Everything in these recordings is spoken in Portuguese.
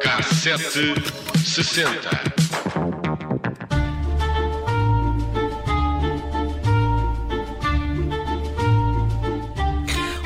Cassete sessenta.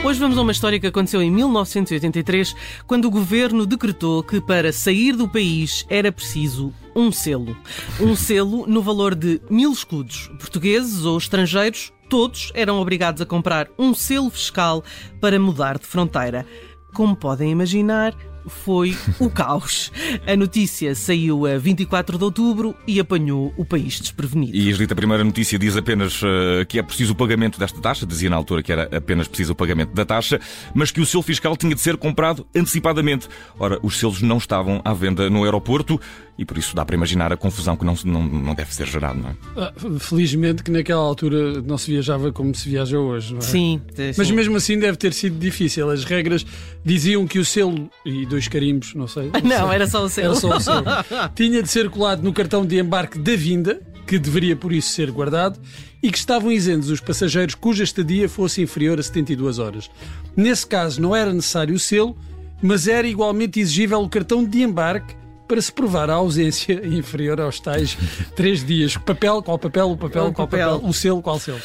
Hoje vamos a uma história que aconteceu em 1983, quando o governo decretou que para sair do país era preciso um selo. Um selo no valor de mil escudos. Portugueses ou estrangeiros, todos eram obrigados a comprar um selo fiscal para mudar de fronteira. Como podem imaginar, foi o caos. A notícia saiu a 24 de outubro e apanhou o país desprevenido. E a primeira notícia diz apenas uh, que é preciso o pagamento desta taxa, dizia na altura que era apenas preciso o pagamento da taxa, mas que o selo fiscal tinha de ser comprado antecipadamente. Ora, os selos não estavam à venda no aeroporto e por isso dá para imaginar a confusão que não, não, não deve ser gerada, não é? Ah, felizmente que naquela altura não se viajava como se viaja hoje, não é? Sim, Mas sim. mesmo assim deve ter sido difícil. As regras diziam que o selo e dois carimbos, não sei. Não, era só o selo. Era só o selo. Tinha de ser colado no cartão de embarque da vinda, que deveria por isso ser guardado, e que estavam isentos os passageiros cuja estadia fosse inferior a 72 horas. Nesse caso não era necessário o selo, mas era igualmente exigível o cartão de embarque para se provar a ausência inferior aos tais três dias. Papel, qual papel, o papel, Qual papel, o selo, qual selo.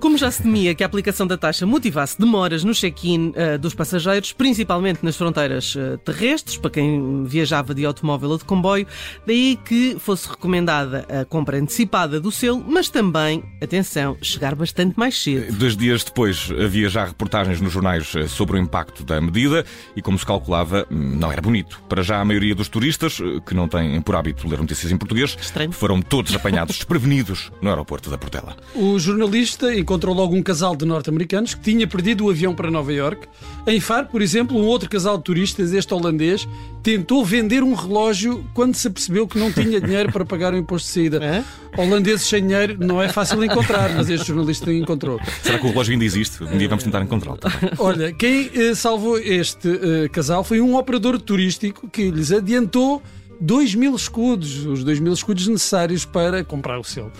Como já se temia que a aplicação da taxa motivasse demoras no check-in eh, dos passageiros, principalmente nas fronteiras eh, terrestres, para quem viajava de automóvel ou de comboio, daí que fosse recomendada a compra antecipada do selo, mas também, atenção, chegar bastante mais cedo. Dois dias depois havia já reportagens nos jornais eh, sobre o impacto da medida e, como se calculava, não era bonito. Para já a maioria dos turistas, que não têm por hábito ler notícias em português, Estranho. foram todos apanhados desprevenidos no aeroporto da Portela. O jornalista encontrou logo um casal de norte-americanos que tinha perdido o avião para Nova York. Em Faro, por exemplo, um outro casal de turistas, este holandês, tentou vender um relógio quando se apercebeu que não tinha dinheiro para pagar o imposto de saída. Hã? Holandeses sem dinheiro não é fácil encontrar, mas este jornalista encontrou. Será que o relógio ainda existe? Um dia vamos tentar encontrá-lo. também. Olha, quem eh, salvou este eh, casal foi um operador turístico que lhes adiantou 2 mil escudos, os 2 mil escudos necessários para comprar o selo.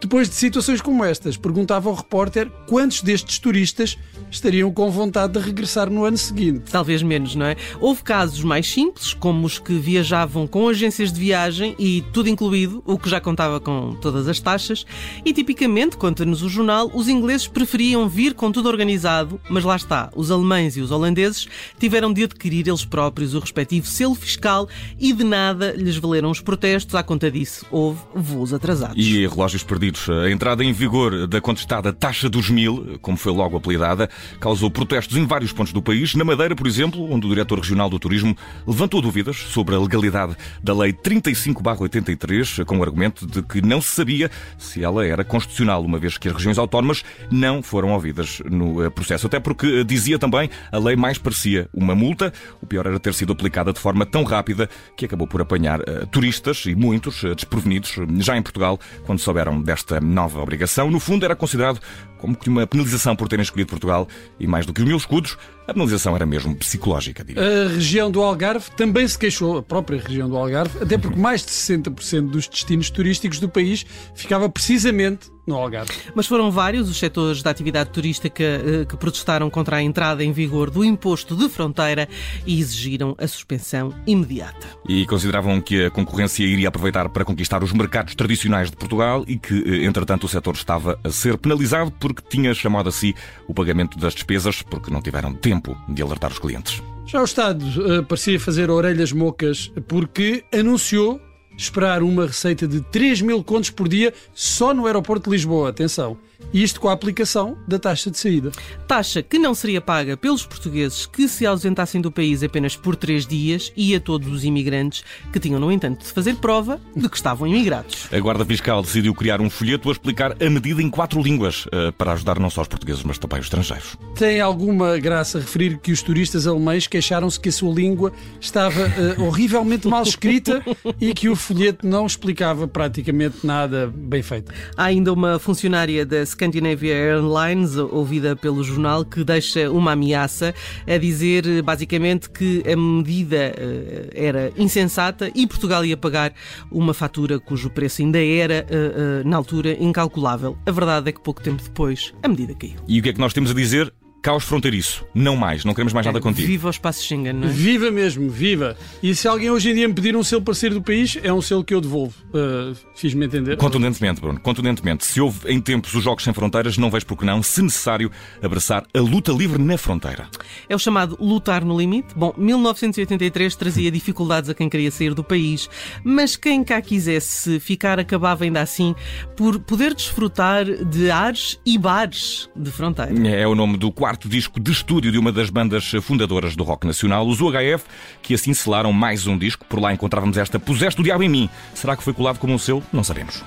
Depois de situações como estas, perguntava ao repórter quantos destes turistas estariam com vontade de regressar no ano seguinte. Talvez menos, não é? Houve casos mais simples, como os que viajavam com agências de viagem e tudo incluído, o que já contava com todas as taxas. E tipicamente, conta-nos o jornal, os ingleses preferiam vir com tudo organizado, mas lá está, os alemães e os holandeses tiveram de adquirir eles próprios o respectivo selo fiscal e de nada lhes valeram os protestos. À conta disso, houve voos atrasados. E relógios perdidos. A entrada em vigor da contestada taxa dos mil, como foi logo apelidada, causou protestos em vários pontos do país. Na Madeira, por exemplo, onde o diretor regional do turismo levantou dúvidas sobre a legalidade da Lei 35-83, com o argumento de que não se sabia se ela era constitucional, uma vez que as regiões autónomas não foram ouvidas no eh, processo. Até porque, eh, dizia também, a lei mais parecia uma multa. O pior era ter sido aplicada de forma tão rápida que acabou por apanhar eh, turistas e muitos eh, desprevenidos, já em Portugal, quando souberam desta nova obrigação. No fundo, era considerado como que uma penalização por terem escolhido Portugal e mais do que os mil escudos, a penalização era mesmo psicológica, diria. A região do Algarve também se queixou, a própria região do Algarve, até porque mais de 60% dos destinos turísticos do país ficava precisamente no Algarve. Mas foram vários os setores da atividade turística eh, que protestaram contra a entrada em vigor do imposto de fronteira e exigiram a suspensão imediata. E consideravam que a concorrência iria aproveitar para conquistar os mercados tradicionais de Portugal e que, eh, entretanto, o setor estava a ser penalizado porque tinha chamado a si o pagamento das despesas porque não tiveram tempo de alertar os clientes. Já o Estado eh, parecia fazer orelhas mocas porque anunciou esperar uma receita de 3 mil contos por dia só no aeroporto de Lisboa. Atenção. Isto com a aplicação da taxa de saída. Taxa que não seria paga pelos portugueses que se ausentassem do país apenas por três dias e a todos os imigrantes que tinham, no entanto, de fazer prova de que estavam imigrados. A Guarda Fiscal decidiu criar um folheto a explicar a medida em quatro línguas eh, para ajudar não só os portugueses, mas também os estrangeiros. Tem alguma graça referir que os turistas alemães queixaram-se que a sua língua estava eh, horrivelmente mal escrita e que o folheto não explicava praticamente nada bem feito. Há ainda uma funcionária da Scandinavia Airlines, ouvida pelo jornal, que deixa uma ameaça a dizer basicamente que a medida uh, era insensata e Portugal ia pagar uma fatura cujo preço ainda era, uh, na altura, incalculável. A verdade é que pouco tempo depois a medida caiu. E o que é que nós temos a dizer? Caos fronteiriço. Não mais, não queremos mais nada contigo. Viva o espaço Schengen, não é? Viva mesmo, viva. E se alguém hoje em dia me pedir um selo para sair do país, é um selo que eu devolvo. Uh, Fiz-me entender. Contundentemente, Bruno, contundentemente. Se houve em tempos os Jogos Sem Fronteiras, não vejo por que não, se necessário, abraçar a luta livre na fronteira. É o chamado lutar no limite. Bom, 1983 trazia dificuldades a quem queria sair do país, mas quem cá quisesse ficar acabava ainda assim por poder desfrutar de ares e bares de fronteira. É o nome do quarto quarto disco de estúdio de uma das bandas fundadoras do rock nacional, os UHF, que assim selaram mais um disco. Por lá encontrávamos esta Puseste o Diabo em Mim. Será que foi colado como um selo? Não sabemos.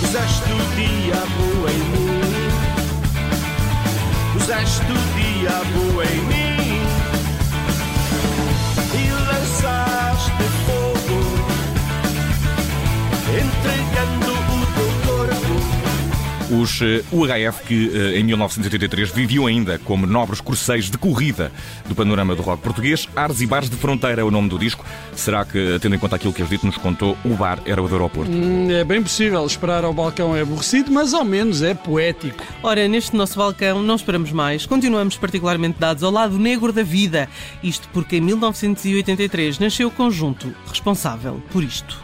Puseste o diabo em mim. Puseste o diabo em mim. Os UHF eh, que eh, em 1983 viviam ainda como nobres corseiros de corrida do panorama do rock português, Ares e Bares de Fronteira é o nome do disco. Será que, tendo em conta aquilo que a dito nos contou, o bar era o do aeroporto? Hum, é bem possível. Esperar ao balcão é aborrecido, mas ao menos é poético. Ora, neste nosso balcão não esperamos mais. Continuamos particularmente dados ao lado negro da vida. Isto porque em 1983 nasceu o conjunto responsável por isto.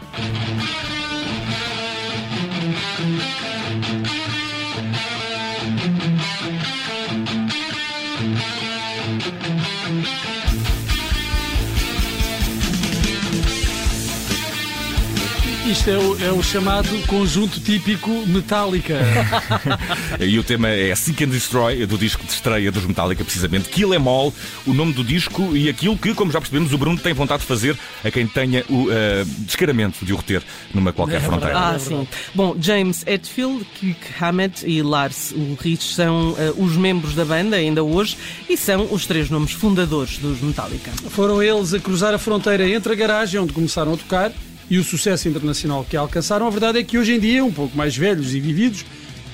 Isto é o, é o, chamado conjunto típico Metallica. e o tema é Seek and Destroy, do disco de estreia dos Metallica, precisamente. Kill Em All, o nome do disco e aquilo que, como já percebemos, o Bruno tem vontade de fazer a quem tenha o uh, descaramento de o reter numa qualquer é fronteira. Ah, sim. Bom, James Hetfield, Kirk Hammett e Lars Ulrich são uh, os membros da banda ainda hoje e são os três nomes fundadores dos Metallica. Foram eles a cruzar a fronteira entre a garagem onde começaram a tocar e o sucesso internacional que alcançaram, a verdade é que hoje em dia, um pouco mais velhos e vividos,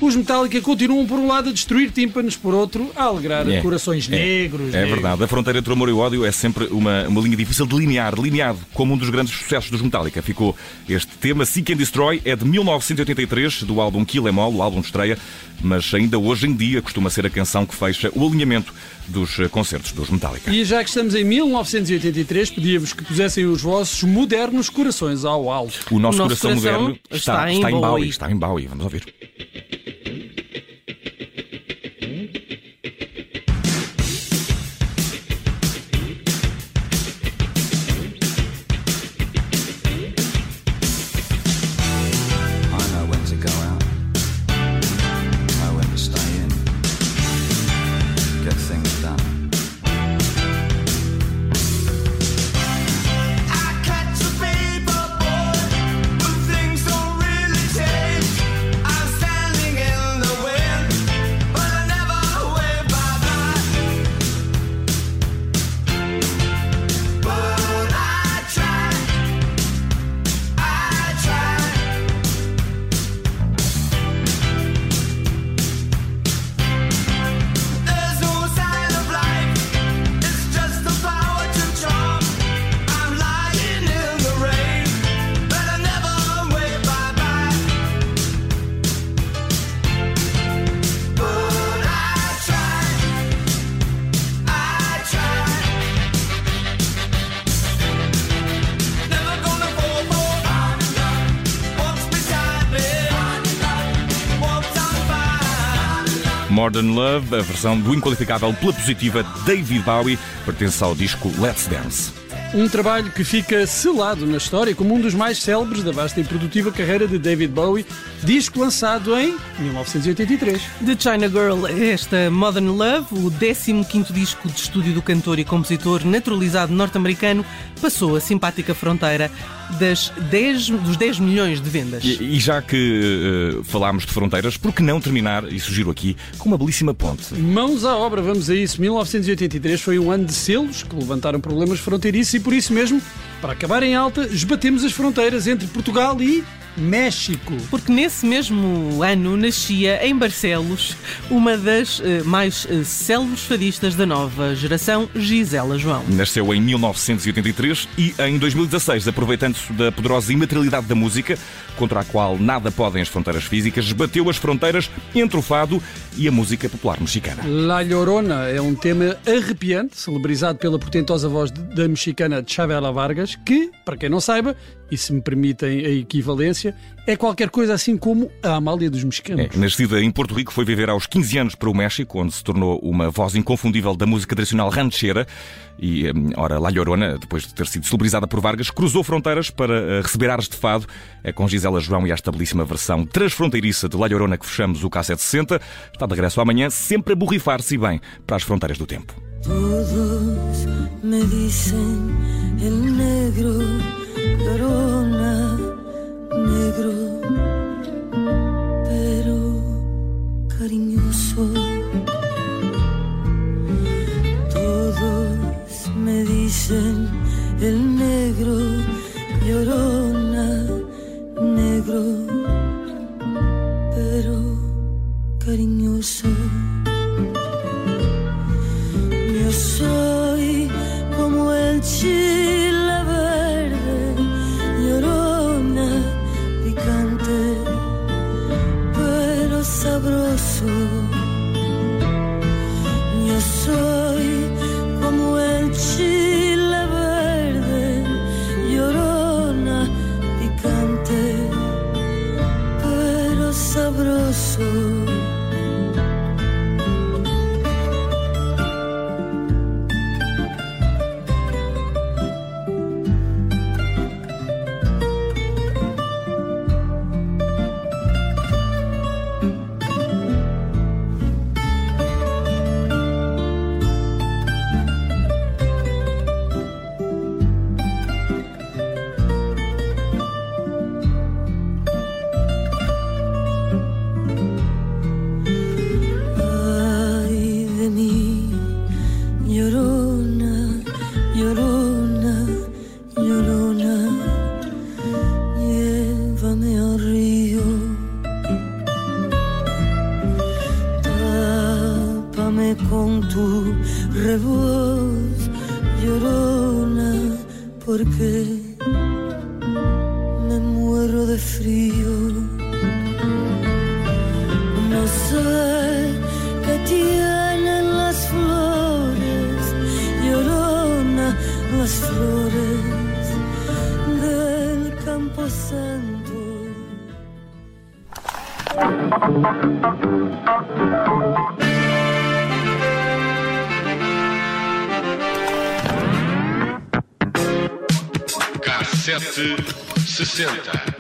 os Metallica continuam, por um lado, a destruir tímpanos, por outro, a alegrar é, corações é, negros. É, negros. verdade. A fronteira entre o amor e o ódio é sempre uma, uma linha difícil de linear, delineado como um dos grandes sucessos dos Metallica. Ficou este tema, Seek and Destroy, é de 1983, do álbum Kill Em All, o álbum de estreia, mas ainda hoje em dia costuma ser a canção que fecha o alinhamento dos concertos dos Metallica. E já que estamos em 1983, pedia-vos que pusessem os vossos modernos corações ao alto. O nosso, o nosso coração, coração, moderno está, está, em, está em Bowie. Está em Bowie. Vamos ouvir. Modern Love, a versão do inqualificável pela positiva David Bowie, pertence ao disco Let's Dance. Um trabalho que fica selado na história como um dos mais célebres da vasta e produtiva carreira de David Bowie, disco lançado em 1983. The China Girl, esta Modern Love, o 15º disco de estúdio do cantor e compositor naturalizado norte-americano, passou a simpática fronteira das 10, dos 10 milhões de vendas. E, e já que uh, falámos de fronteiras, por que não terminar, e sugiro aqui, com uma belíssima ponte? Mãos à obra, vamos a isso. 1983 foi um ano de selos que levantaram problemas fronteiriços e por isso mesmo, para acabar em alta, esbatemos as fronteiras entre Portugal e México. Porque nesse mesmo ano nascia em Barcelos uma das eh, mais eh, célebres fadistas da nova geração, Gisela João. Nasceu em 1983 e em 2016, aproveitando-se da poderosa imaterialidade da música, contra a qual nada podem as fronteiras físicas, bateu as fronteiras entre o fado e a música popular mexicana. La Llorona é um tema arrepiante, celebrizado pela portentosa voz da mexicana Chavela Vargas, que, para quem não saiba, e se me permitem a equivalência, é qualquer coisa assim como a Amália dos Mexicanos. É, nascida em Porto Rico, foi viver aos 15 anos para o México, onde se tornou uma voz inconfundível da música tradicional ranchera. E, hum, ora, La Llorona, depois de ter sido celebrizada por Vargas, cruzou fronteiras para eh, receber ares de fado é com Gisela João e esta belíssima versão transfronteiriça de La Llorona que fechamos o K760. Está de regresso amanhã, sempre a borrifar-se bem para as fronteiras do tempo. Todos me dizem el negro corona negro, pero cariñoso. Todos me dicen el negro llorona negro, pero cariñoso. Con tu revoz llorona, porque me muero de frío. No sé qué tienen las flores, llorona, las flores del campo santo. Sete sessenta.